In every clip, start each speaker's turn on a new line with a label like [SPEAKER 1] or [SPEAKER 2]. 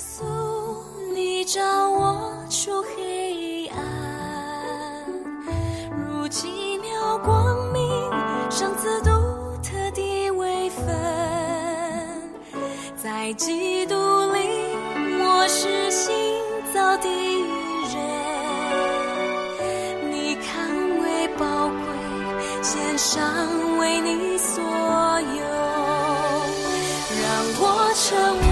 [SPEAKER 1] 稣，你照我出黑暗，如奇妙光明，赏赐独特的微分，在基督里我是新造的人，你看为宝贵，献上为你所有，让我成为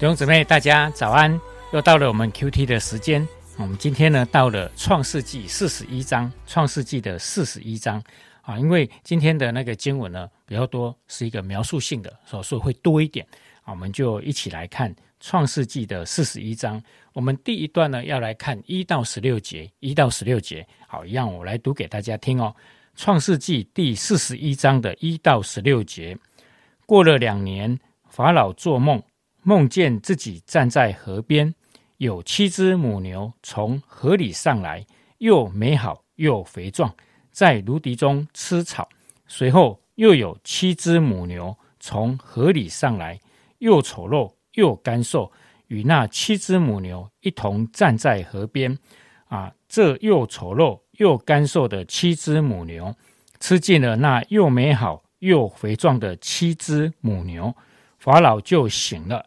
[SPEAKER 2] 弟兄姊妹，大家早安！又到了我们 Q T 的时间。我们今天呢，到了创世纪四十一章，创世纪的四十一章啊，因为今天的那个经文呢比较多，是一个描述性的，所以会多一点啊。我们就一起来看创世纪的四十一章。我们第一段呢，要来看一到十六节，一到十六节。好，一样我来读给大家听哦。创世纪第四十一章的一到十六节。过了两年，法老做梦，梦见自己站在河边，有七只母牛从河里上来，又美好又肥壮，在芦荻中吃草。随后又有七只母牛从河里上来，又丑陋又干瘦，与那七只母牛一同站在河边。啊，这又丑陋又干瘦的七只母牛，吃尽了那又美好又肥壮的七只母牛，法老就醒了，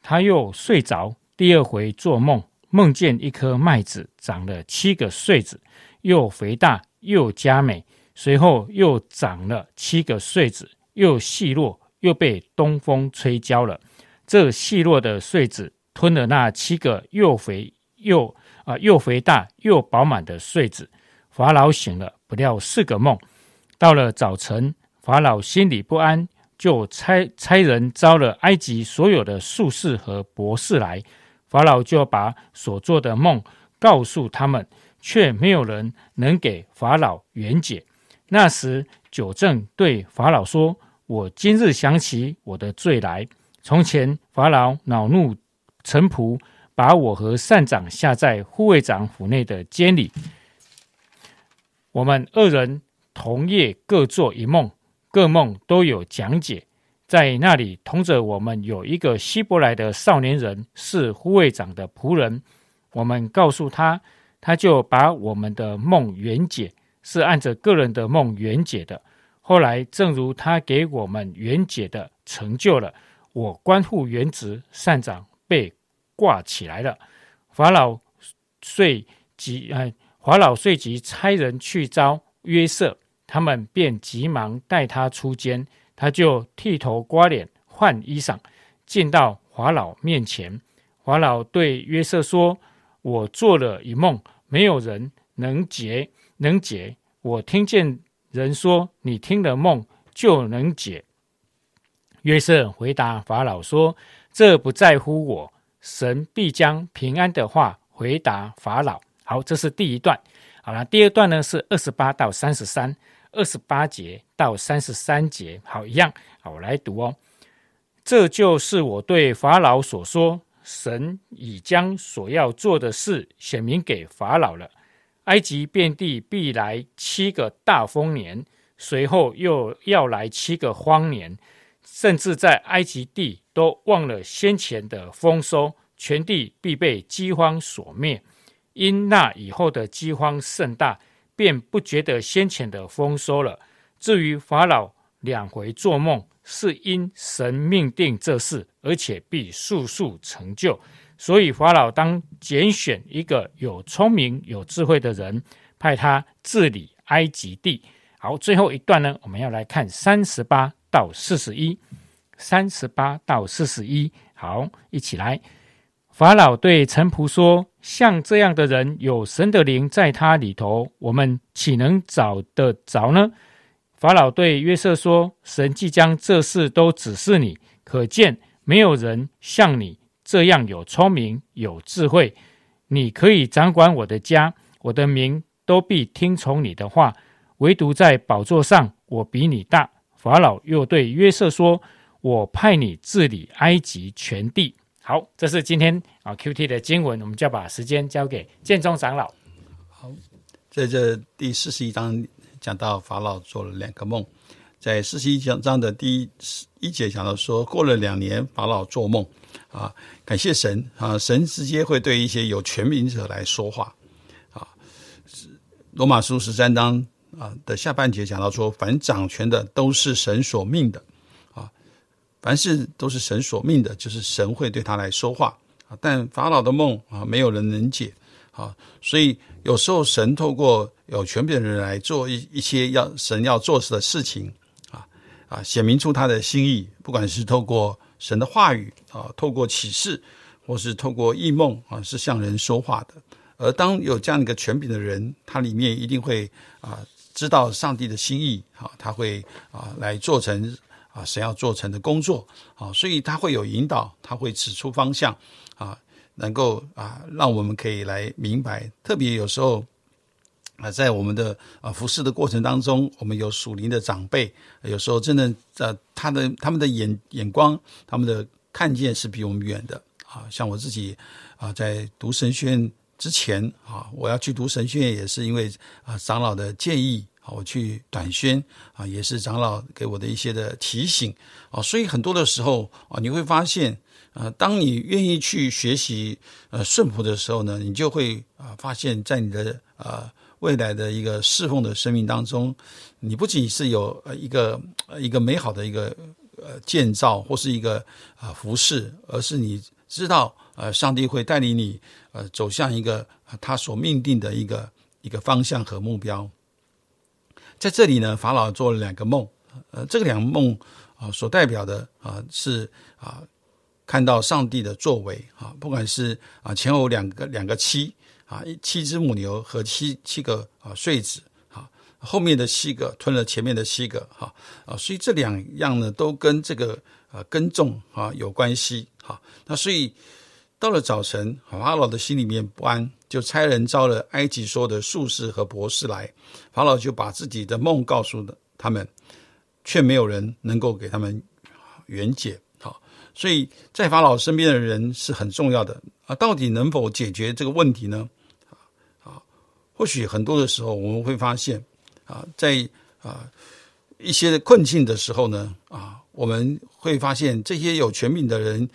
[SPEAKER 2] 他又睡着。第二回做梦，梦见一颗麦子长了七个穗子，又肥大又佳美。随后又长了七个穗子，又细弱，又被东风吹焦了。这细弱的穗子吞了那七个又肥又啊、又肥大又饱满的穗子。法老醒了，不料是个梦。到了早晨，法老心里不安，就差差人招了埃及所有的术士和博士来。法老就把所做的梦告诉他们，却没有人能给法老圆解。那时，九正对法老说：“我今日想起我的罪来。从前，法老恼怒臣仆，把我和善长下在护卫长府内的监里。我们二人同夜各做一梦，各梦都有讲解。在那里同着我们有一个希伯来的少年人，是护卫长的仆人。我们告诉他，他就把我们的梦圆解，是按着个人的梦圆解的。后来，正如他给我们圆解的成就了，我关护原职善长被挂起来了。法老遂即呃，法老遂即差人去招约瑟，他们便急忙带他出监。他就剃头刮脸，换衣裳，进到法老面前。法老对约瑟说：“我做了一梦，没有人能解，能解。我听见人说，你听了梦就能解。”约瑟回答法老说：“这不在乎我，神必将平安的话回答法老。”好，这是第一段。好了，第二段呢是二十八到三十三。二十八节到三十三节，好，一样，好，我来读哦。这就是我对法老所说：神已将所要做的事显明给法老了。埃及遍地必来七个大丰年，随后又要来七个荒年，甚至在埃及地都忘了先前的丰收，全地必被饥荒所灭。因那以后的饥荒甚大。便不觉得先前的丰收了。至于法老两回做梦，是因神命定这事，而且必速速成就。所以法老当拣选一个有聪明、有智慧的人，派他治理埃及地。好，最后一段呢，我们要来看三十八到四十一。三十八到四十一，好，一起来。法老对臣仆说：“像这样的人，有神的灵在他里头，我们岂能找得着呢？”法老对约瑟说：“神即将这事都指示你，可见没有人像你这样有聪明有智慧。你可以掌管我的家，我的民都必听从你的话。唯独在宝座上，我比你大。”法老又对约瑟说：“我派你治理埃及全地。”好，这是今天啊 Q T 的经文，我们就要把时间交给建中长老。
[SPEAKER 3] 好在这第四十一章讲到法老做了两个梦，在四十一章的第一一节讲到说，过了两年，法老做梦啊，感谢神啊，神直接会对一些有权柄者来说话啊。罗马书十三章啊的下半节讲到说，凡掌权的都是神所命的，凡事都是神所命的，就是神会对他来说话啊。但法老的梦啊，没有人能解啊，所以有时候神透过有权柄的人来做一一些要神要做的事情。啊啊，显明出他的心意，不管是透过神的话语啊，透过启示，或是透过异梦啊，是向人说话的。而当有这样一个权柄的人，他里面一定会啊，知道上帝的心意啊，他会啊来做成啊神要做成的工作啊，所以他会有引导，他会指出方向啊，能够啊让我们可以来明白。特别有时候。啊，在我们的啊服侍的过程当中，我们有属灵的长辈，有时候真的呃，他的他们的眼眼光，他们的看见是比我们远的啊。像我自己啊，在读神学院之前啊，我要去读神学院，也是因为啊长老的建议，我去短宣啊，也是长老给我的一些的提醒啊。所以很多的时候啊，你会发现啊，当你愿意去学习呃顺服的时候呢，你就会啊发现，在你的啊。未来的一个侍奉的生命当中，你不仅是有呃一个一个美好的一个呃建造或是一个啊服饰，而是你知道呃上帝会带领你呃走向一个他所命定的一个一个方向和目标。在这里呢，法老做了两个梦，呃，这个两个梦啊所代表的啊是啊看到上帝的作为啊，不管是啊前后两个两个七。啊，七只母牛和七七个啊穗子，啊，后面的七个吞了前面的七个，哈啊，所以这两样呢都跟这个啊耕种啊有关系，哈。那所以到了早晨，法老的心里面不安，就差人招了埃及说的术士和博士来，法老就把自己的梦告诉了他们，却没有人能够给他们圆解，好，所以在法老身边的人是很重要的啊，到底能否解决这个问题呢？啊或许很多的时候，我们会发现，啊，在啊一些困境的时候呢，啊，我们会发现这些有权柄的人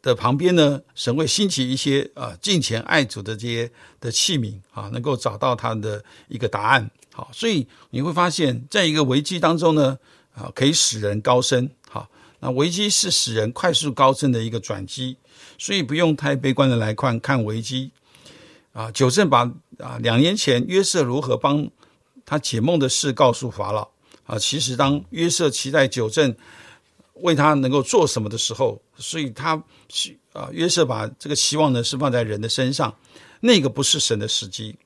[SPEAKER 3] 的旁边呢，神会兴起一些啊敬虔爱主的这些的器皿啊，能够找到他的一个答案。好，所以你会发现在一个危机当中呢，啊，可以使人高升。好，那危机是使人快速高升的一个转机，所以不用太悲观的来看看危机。啊，九正把啊两年前约瑟如何帮他解梦的事告诉法老啊。其实当约瑟期待九正为他能够做什么的时候，所以他希啊约瑟把这个期望呢是放在人的身上，那个不是神的时机，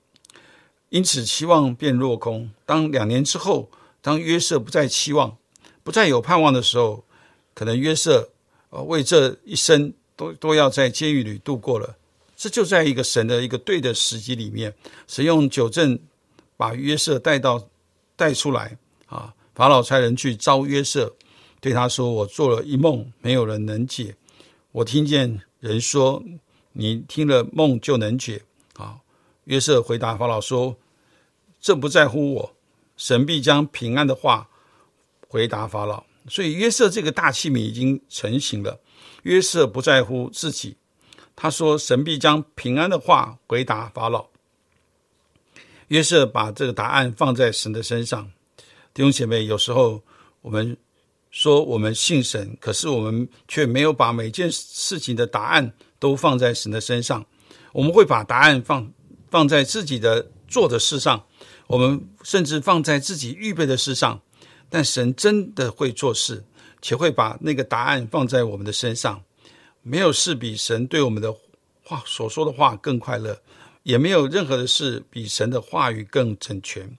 [SPEAKER 3] 因此期望变落空。当两年之后，当约瑟不再期望、不再有盼望的时候，可能约瑟呃为这一生都都要在监狱里度过了。这就在一个神的一个对的时机里面，神用九正把约瑟带到带出来啊。法老差人去招约瑟，对他说：“我做了一梦，没有人能解。我听见人说，你听了梦就能解。”啊，约瑟回答法老说：“这不在乎我，神必将平安的话回答法老。”所以约瑟这个大器皿已经成型了。约瑟不在乎自己。他说：“神必将平安的话回答法老。”约瑟把这个答案放在神的身上。弟兄姐妹，有时候我们说我们信神，可是我们却没有把每件事情的答案都放在神的身上。我们会把答案放放在自己的做的事上，我们甚至放在自己预备的事上。但神真的会做事，且会把那个答案放在我们的身上。没有事比神对我们的话所说的话更快乐，也没有任何的事比神的话语更整全，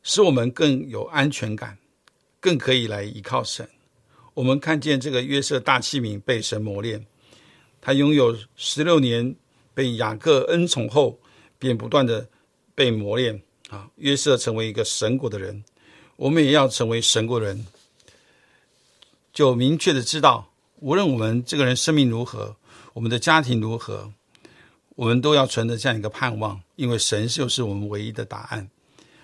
[SPEAKER 3] 使我们更有安全感，更可以来依靠神。我们看见这个约瑟大器皿被神磨练，他拥有十六年被雅各恩宠后，便不断的被磨练啊。约瑟成为一个神国的人，我们也要成为神国人，就明确的知道。无论我们这个人生命如何，我们的家庭如何，我们都要存着这样一个盼望，因为神就是我们唯一的答案。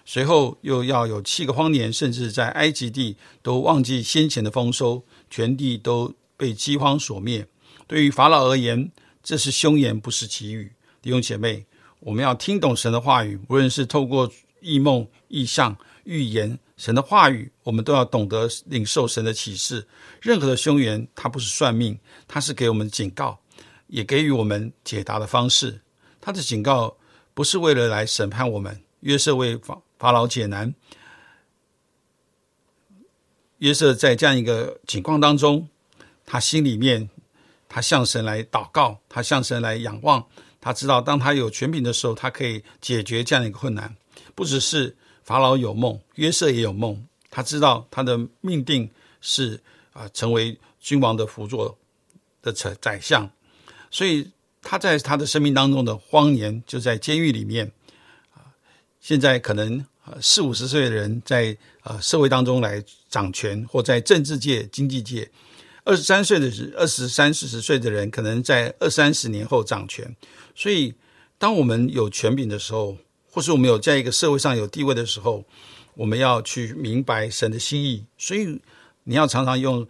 [SPEAKER 3] 随后又要有七个荒年，甚至在埃及地都忘记先前的丰收，全地都被饥荒所灭。对于法老而言，这是凶言，不是奇语。弟兄姐妹，我们要听懂神的话语，无论是透过异梦、异象、预言，神的话语，我们都要懂得领受神的启示。任何的凶言，它不是算命，它是给我们警告，也给予我们解答的方式。他的警告不是为了来审判我们。约瑟为法法老解难。约瑟在这样一个情况当中，他心里面，他向神来祷告，他向神来仰望。他知道，当他有权柄的时候，他可以解决这样一个困难。不只是法老有梦，约瑟也有梦。他知道他的命定是啊，成为君王的辅佐的宰宰相。所以他在他的生命当中的荒年，就在监狱里面。现在可能呃四五十岁的人在呃社会当中来掌权，或在政治界、经济界；二十三岁的是二十三四十岁的人，可能在二三十年后掌权。所以，当我们有权柄的时候，或是我们有在一个社会上有地位的时候，我们要去明白神的心意。所以，你要常常用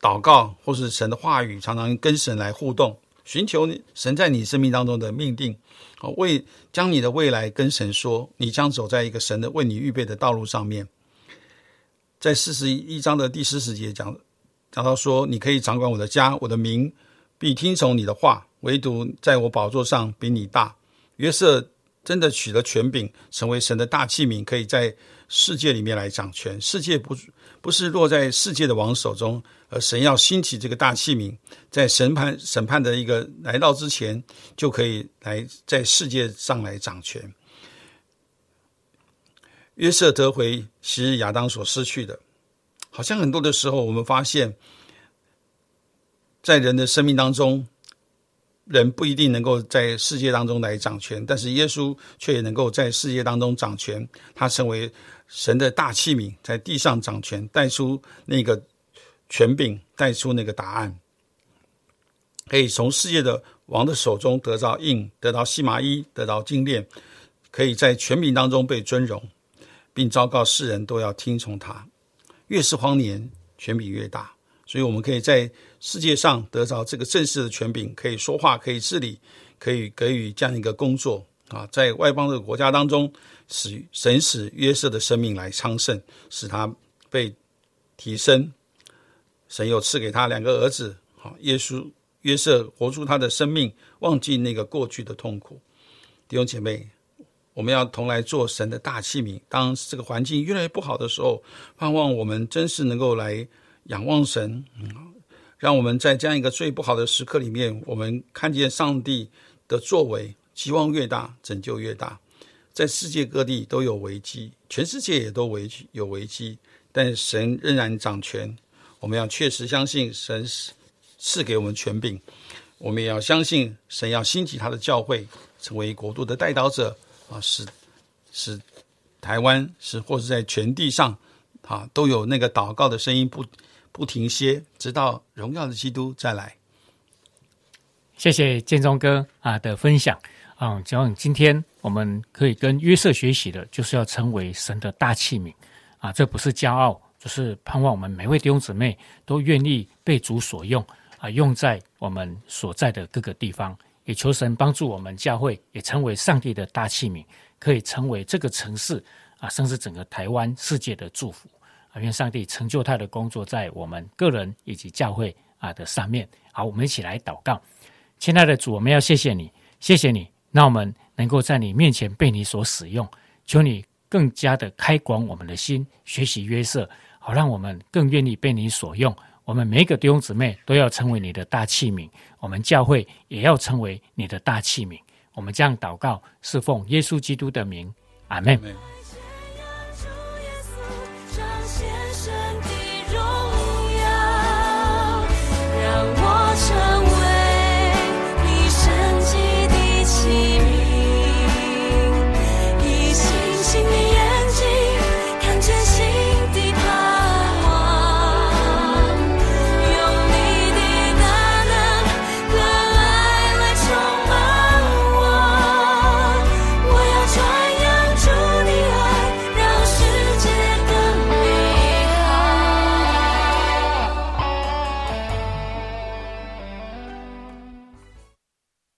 [SPEAKER 3] 祷告或是神的话语，常常跟神来互动。寻求神在你生命当中的命定，哦，为将你的未来跟神说，你将走在一个神的为你预备的道路上面。在四十一章的第四十节讲讲到说，你可以掌管我的家，我的名必听从你的话，唯独在我宝座上比你大。约瑟真的取得权柄，成为神的大器皿，可以在世界里面来掌权。世界不不是落在世界的王手中。而神要兴起这个大器皿，在审判审判的一个来到之前，就可以来在世界上来掌权。约瑟得回昔日亚当所失去的，好像很多的时候，我们发现，在人的生命当中，人不一定能够在世界当中来掌权，但是耶稣却也能够在世界当中掌权。他成为神的大器皿，在地上掌权，带出那个。权柄带出那个答案，可以从世界的王的手中得到印，得到细麻衣，得到金链，可以在权柄当中被尊荣，并昭告世人都要听从他。越是荒年，权柄越大，所以我们可以在世界上得着这个正式的权柄，可以说话，可以治理，可以给予这样一个工作啊，在外邦的国家当中，使神使约瑟的生命来昌盛，使他被提升。神又赐给他两个儿子，好，耶稣约瑟活出他的生命，忘记那个过去的痛苦。弟兄姐妹，我们要同来做神的大器皿。当这个环境越来越不好的时候，盼望我们真是能够来仰望神，让我们在这样一个最不好的时刻里面，我们看见上帝的作为，期望越大，拯救越大。在世界各地都有危机，全世界也都危有危机，但神仍然掌权。我们要确实相信神赐赐给我们权柄，我们也要相信神要兴起他的教会，成为国度的带导者啊，使使台湾是或是在全地上啊都有那个祷告的声音不不停歇，直到荣耀的基督再来。
[SPEAKER 2] 谢谢建中哥啊的分享啊，希望今天我们可以跟约瑟学习的，就是要成为神的大器皿啊，这不是骄傲。就是盼望我们每位弟兄姊妹都愿意被主所用啊，用在我们所在的各个地方，也求神帮助我们教会也成为上帝的大器皿，可以成为这个城市啊，甚至整个台湾世界的祝福啊！愿上帝成就他的工作在我们个人以及教会啊的上面。好，我们一起来祷告，亲爱的主，我们要谢谢你，谢谢你，让我们能够在你面前被你所使用，求你更加的开广我们的心，学习约瑟。好，让我们更愿意被你所用。我们每一个弟兄姊妹都要成为你的大器皿，我们教会也要成为你的大器皿。我们这样祷告，是奉耶稣基督的名，阿门。